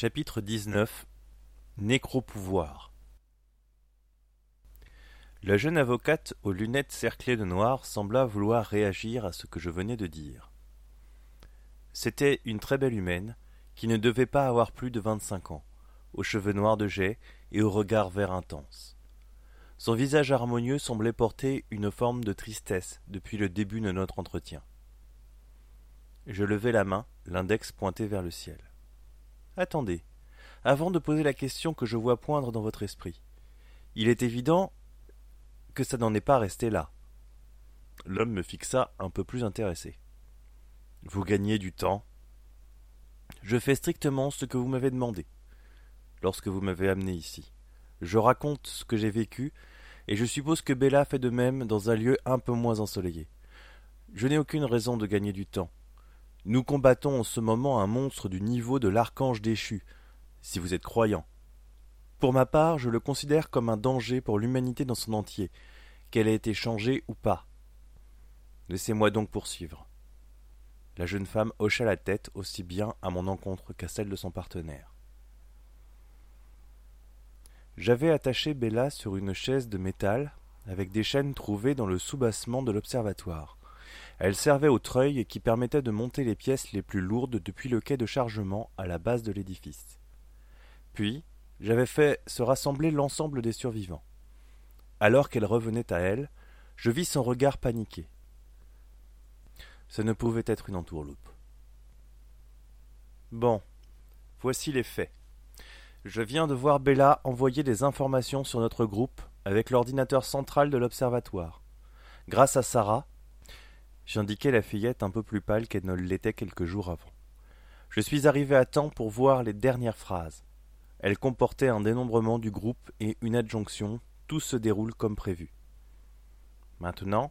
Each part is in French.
Chapitre 19 Nécropouvoir La jeune avocate aux lunettes cerclées de noir sembla vouloir réagir à ce que je venais de dire. C'était une très belle humaine, qui ne devait pas avoir plus de vingt-cinq ans, aux cheveux noirs de jais et au regard vert intense. Son visage harmonieux semblait porter une forme de tristesse depuis le début de notre entretien. Je levai la main, l'index pointé vers le ciel. Attendez, avant de poser la question que je vois poindre dans votre esprit. Il est évident que ça n'en est pas resté là. L'homme me fixa un peu plus intéressé. Vous gagnez du temps. Je fais strictement ce que vous m'avez demandé lorsque vous m'avez amené ici. Je raconte ce que j'ai vécu, et je suppose que Bella fait de même dans un lieu un peu moins ensoleillé. Je n'ai aucune raison de gagner du temps. Nous combattons en ce moment un monstre du niveau de l'archange déchu, si vous êtes croyant. Pour ma part, je le considère comme un danger pour l'humanité dans son entier, qu'elle ait été changée ou pas. Laissez-moi donc poursuivre. La jeune femme hocha la tête aussi bien à mon encontre qu'à celle de son partenaire. J'avais attaché Bella sur une chaise de métal avec des chaînes trouvées dans le soubassement de l'observatoire. Elle servait au treuil qui permettait de monter les pièces les plus lourdes depuis le quai de chargement à la base de l'édifice. Puis, j'avais fait se rassembler l'ensemble des survivants. Alors qu'elle revenait à elle, je vis son regard paniqué. Ce ne pouvait être une entourloupe. Bon, voici les faits. Je viens de voir Bella envoyer des informations sur notre groupe avec l'ordinateur central de l'observatoire. Grâce à Sarah, J'indiquai la fillette un peu plus pâle qu'elle ne l'était quelques jours avant. Je suis arrivé à temps pour voir les dernières phrases. Elles comportaient un dénombrement du groupe et une adjonction. Tout se déroule comme prévu. Maintenant,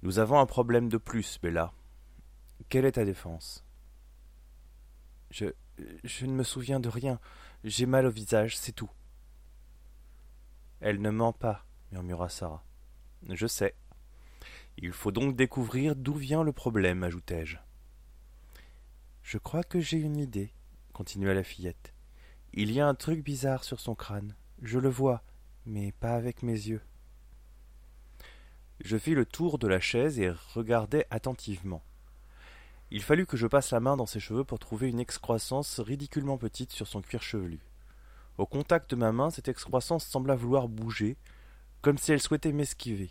nous avons un problème de plus, Bella. Quelle est ta défense? Je. Je ne me souviens de rien. J'ai mal au visage, c'est tout. Elle ne ment pas, murmura Sarah. Je sais. Il faut donc découvrir d'où vient le problème, ajoutai-je. Je crois que j'ai une idée, continua la fillette. Il y a un truc bizarre sur son crâne. Je le vois, mais pas avec mes yeux. Je fis le tour de la chaise et regardai attentivement. Il fallut que je passe la main dans ses cheveux pour trouver une excroissance ridiculement petite sur son cuir chevelu. Au contact de ma main, cette excroissance sembla vouloir bouger, comme si elle souhaitait m'esquiver.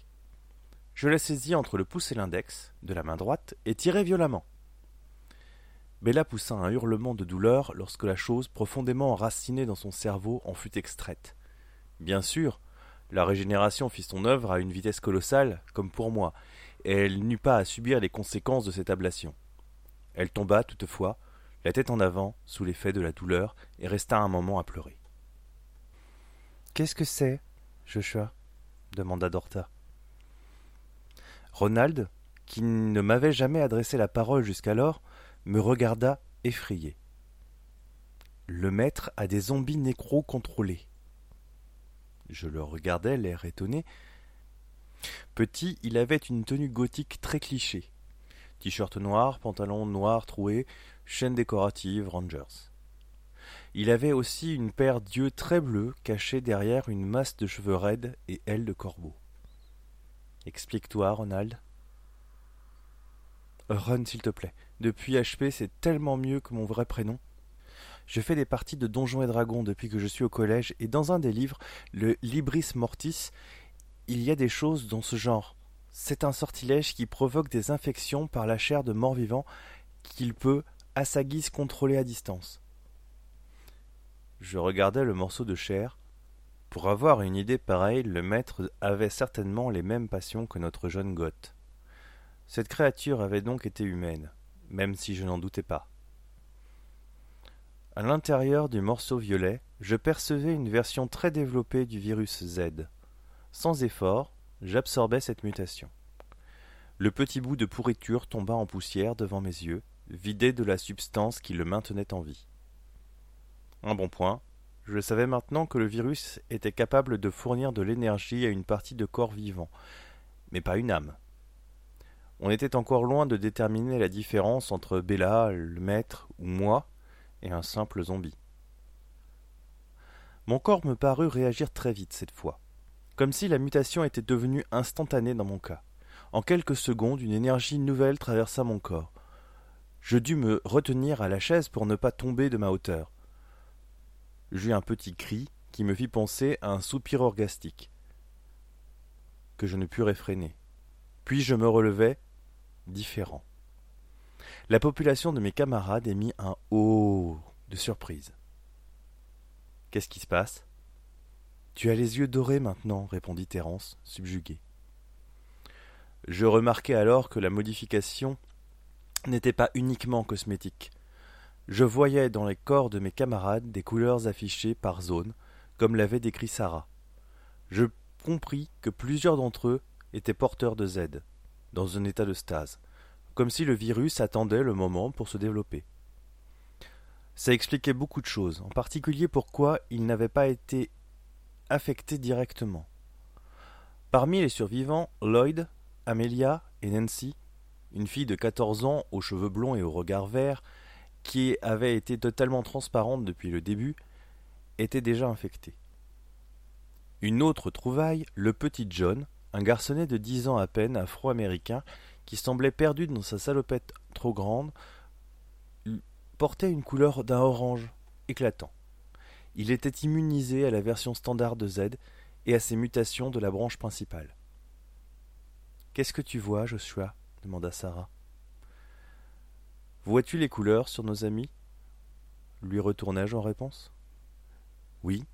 Je la saisis entre le pouce et l'index, de la main droite, et tirai violemment. Bella poussa un hurlement de douleur lorsque la chose, profondément enracinée dans son cerveau, en fut extraite. Bien sûr, la régénération fit son œuvre à une vitesse colossale, comme pour moi, et elle n'eut pas à subir les conséquences de cette ablation. Elle tomba, toutefois, la tête en avant, sous l'effet de la douleur, et resta un moment à pleurer. Qu'est-ce que c'est, Joshua? demanda Dorta. Ronald, qui ne m'avait jamais adressé la parole jusqu'alors, me regarda effrayé. Le maître a des zombies nécro contrôlés. Je le regardai, l'air étonné. Petit, il avait une tenue gothique très cliché. T-shirt noir, pantalon noir troué, chaîne décorative, Rangers. Il avait aussi une paire d'yeux très bleus cachés derrière une masse de cheveux raides et ailes de corbeau. Explique-toi, Ronald. Ron, s'il te plaît. Depuis HP, c'est tellement mieux que mon vrai prénom. Je fais des parties de Donjons et Dragons depuis que je suis au collège, et dans un des livres, le Libris Mortis, il y a des choses dans ce genre. C'est un sortilège qui provoque des infections par la chair de mort-vivant qu'il peut, à sa guise, contrôler à distance. Je regardais le morceau de chair, pour avoir une idée pareille, le maître avait certainement les mêmes passions que notre jeune Goth. Cette créature avait donc été humaine, même si je n'en doutais pas. À l'intérieur du morceau violet, je percevais une version très développée du virus Z. Sans effort, j'absorbais cette mutation. Le petit bout de pourriture tomba en poussière devant mes yeux, vidé de la substance qui le maintenait en vie. Un bon point, je savais maintenant que le virus était capable de fournir de l'énergie à une partie de corps vivant, mais pas une âme. On était encore loin de déterminer la différence entre Bella, le maître ou moi et un simple zombie. Mon corps me parut réagir très vite cette fois, comme si la mutation était devenue instantanée dans mon cas. En quelques secondes, une énergie nouvelle traversa mon corps. Je dus me retenir à la chaise pour ne pas tomber de ma hauteur. J'eus un petit cri qui me fit penser à un soupir orgastique, que je ne pus réfréner. Puis je me relevai, différent. La population de mes camarades émit un oh de surprise. Qu'est-ce qui se passe? Tu as les yeux dorés maintenant, répondit Thérence, subjugué. Je remarquai alors que la modification n'était pas uniquement cosmétique. Je voyais dans les corps de mes camarades des couleurs affichées par zone, comme l'avait décrit Sarah. Je compris que plusieurs d'entre eux étaient porteurs de Z, dans un état de stase, comme si le virus attendait le moment pour se développer. Ça expliquait beaucoup de choses, en particulier pourquoi il n'avait pas été affecté directement. Parmi les survivants, Lloyd, Amelia et Nancy, une fille de quatorze ans aux cheveux blonds et au regard vert, qui avait été totalement transparente depuis le début, était déjà infectée. Une autre trouvaille, le petit John, un garçonnet de dix ans à peine, afro-américain, qui semblait perdu dans sa salopette trop grande, portait une couleur d'un orange éclatant. Il était immunisé à la version standard de Z et à ses mutations de la branche principale. Qu'est-ce que tu vois, Joshua? demanda Sarah. Vois-tu les couleurs sur nos amis? Lui retournai-je en réponse? Oui.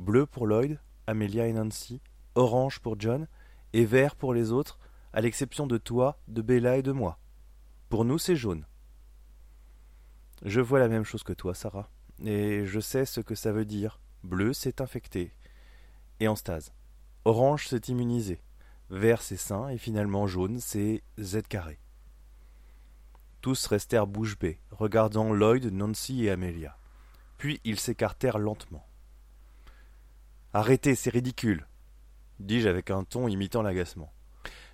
Bleu pour Lloyd, Amelia et Nancy, orange pour John, et vert pour les autres, à l'exception de toi, de Bella et de moi. Pour nous, c'est jaune. Je vois la même chose que toi, Sarah, et je sais ce que ça veut dire. Bleu, c'est infecté, et en stase. Orange, c'est immunisé. Vert, c'est sain, et finalement jaune, c'est Z carré. Tous restèrent bouche bée, regardant Lloyd, Nancy et Amelia. Puis ils s'écartèrent lentement. Arrêtez, c'est ridicule, dis-je avec un ton imitant l'agacement.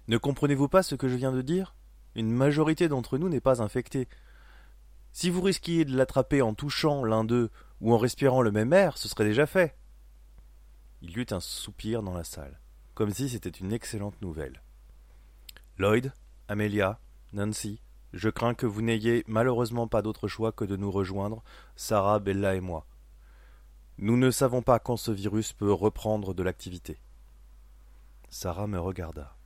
Ne comprenez-vous pas ce que je viens de dire? Une majorité d'entre nous n'est pas infectée. Si vous risquiez de l'attraper en touchant l'un d'eux ou en respirant le même air, ce serait déjà fait. Il y eut un soupir dans la salle, comme si c'était une excellente nouvelle. Lloyd, Amelia, Nancy, je crains que vous n'ayez malheureusement pas d'autre choix que de nous rejoindre, Sarah, Bella et moi. Nous ne savons pas quand ce virus peut reprendre de l'activité. Sarah me regarda.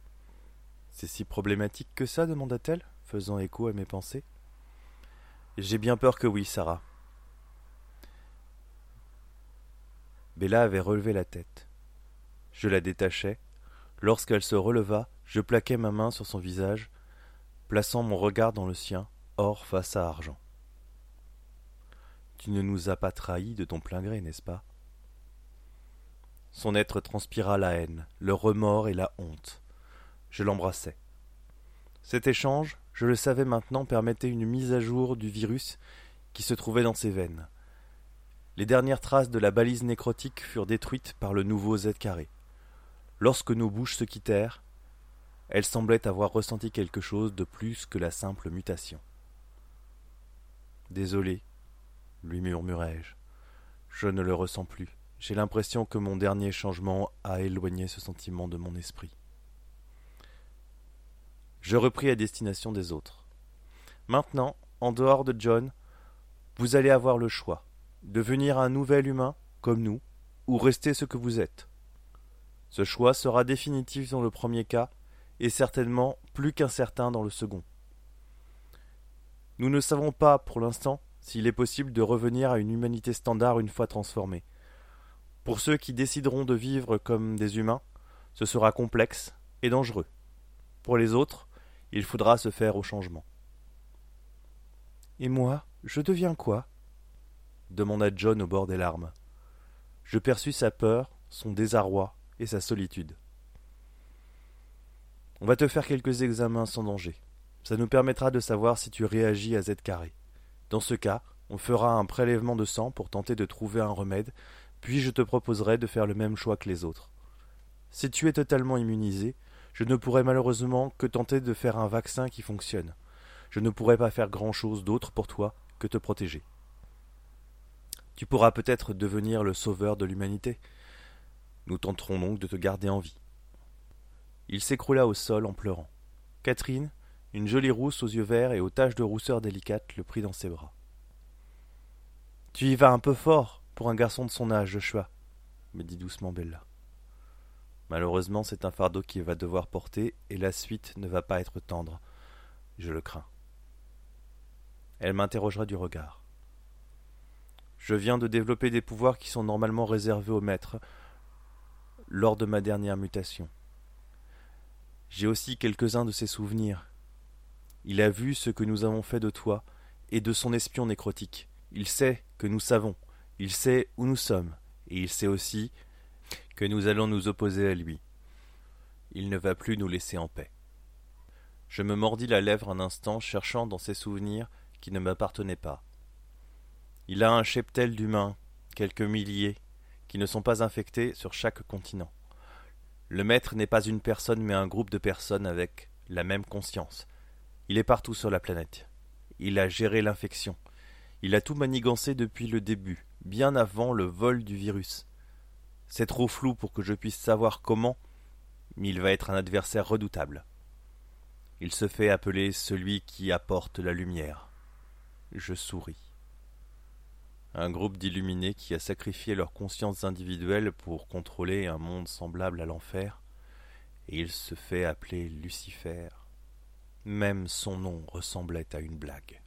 C'est si problématique que ça demanda-t-elle, faisant écho à mes pensées. J'ai bien peur que oui, Sarah. Bella avait relevé la tête. Je la détachai. Lorsqu'elle se releva, je plaquai ma main sur son visage, plaçant mon regard dans le sien, or face à argent. Tu ne nous as pas trahis de ton plein gré, n'est-ce pas? Son être transpira la haine, le remords et la honte. Je l'embrassai. Cet échange, je le savais maintenant, permettait une mise à jour du virus qui se trouvait dans ses veines. Les dernières traces de la balise nécrotique furent détruites par le nouveau Z carré. Lorsque nos bouches se quittèrent, elles semblaient avoir ressenti quelque chose de plus que la simple mutation. Désolé, lui murmurai-je. Je ne le ressens plus. J'ai l'impression que mon dernier changement a éloigné ce sentiment de mon esprit. Je repris à destination des autres. Maintenant, en dehors de John, vous allez avoir le choix devenir un nouvel humain, comme nous, ou rester ce que vous êtes. Ce choix sera définitif dans le premier cas, et certainement plus qu'incertain dans le second. Nous ne savons pas, pour l'instant, s'il est possible de revenir à une humanité standard une fois transformée. Pour ceux qui décideront de vivre comme des humains, ce sera complexe et dangereux. Pour les autres, il faudra se faire au changement. Et moi, je deviens quoi? demanda John au bord des larmes. Je perçus sa peur, son désarroi et sa solitude. On va te faire quelques examens sans danger. Ça nous permettra de savoir si tu réagis à Z carré. Dans ce cas, on fera un prélèvement de sang pour tenter de trouver un remède, puis je te proposerai de faire le même choix que les autres. Si tu es totalement immunisé, je ne pourrai malheureusement que tenter de faire un vaccin qui fonctionne. Je ne pourrai pas faire grand chose d'autre pour toi que te protéger. Tu pourras peut-être devenir le sauveur de l'humanité. Nous tenterons donc de te garder en vie. Il s'écroula au sol en pleurant. Catherine, une jolie rousse aux yeux verts et aux taches de rousseur délicates, le prit dans ses bras. Tu y vas un peu fort pour un garçon de son âge, Joshua, me dit doucement Bella. Malheureusement, c'est un fardeau qu'il va devoir porter, et la suite ne va pas être tendre. Je le crains. Elle m'interrogera du regard. Je viens de développer des pouvoirs qui sont normalement réservés au maître lors de ma dernière mutation. J'ai aussi quelques-uns de ses souvenirs. Il a vu ce que nous avons fait de toi et de son espion nécrotique. Il sait que nous savons, il sait où nous sommes, et il sait aussi que nous allons nous opposer à lui. Il ne va plus nous laisser en paix. Je me mordis la lèvre un instant, cherchant dans ses souvenirs qui ne m'appartenaient pas. Il a un cheptel d'humains, quelques milliers, qui ne sont pas infectés sur chaque continent. Le maître n'est pas une personne mais un groupe de personnes avec la même conscience. Il est partout sur la planète. Il a géré l'infection. Il a tout manigancé depuis le début, bien avant le vol du virus. C'est trop flou pour que je puisse savoir comment, mais il va être un adversaire redoutable. Il se fait appeler celui qui apporte la lumière. Je souris. Un groupe d'illuminés qui a sacrifié leurs consciences individuelles pour contrôler un monde semblable à l'enfer, et il se fait appeler Lucifer. Même son nom ressemblait à une blague.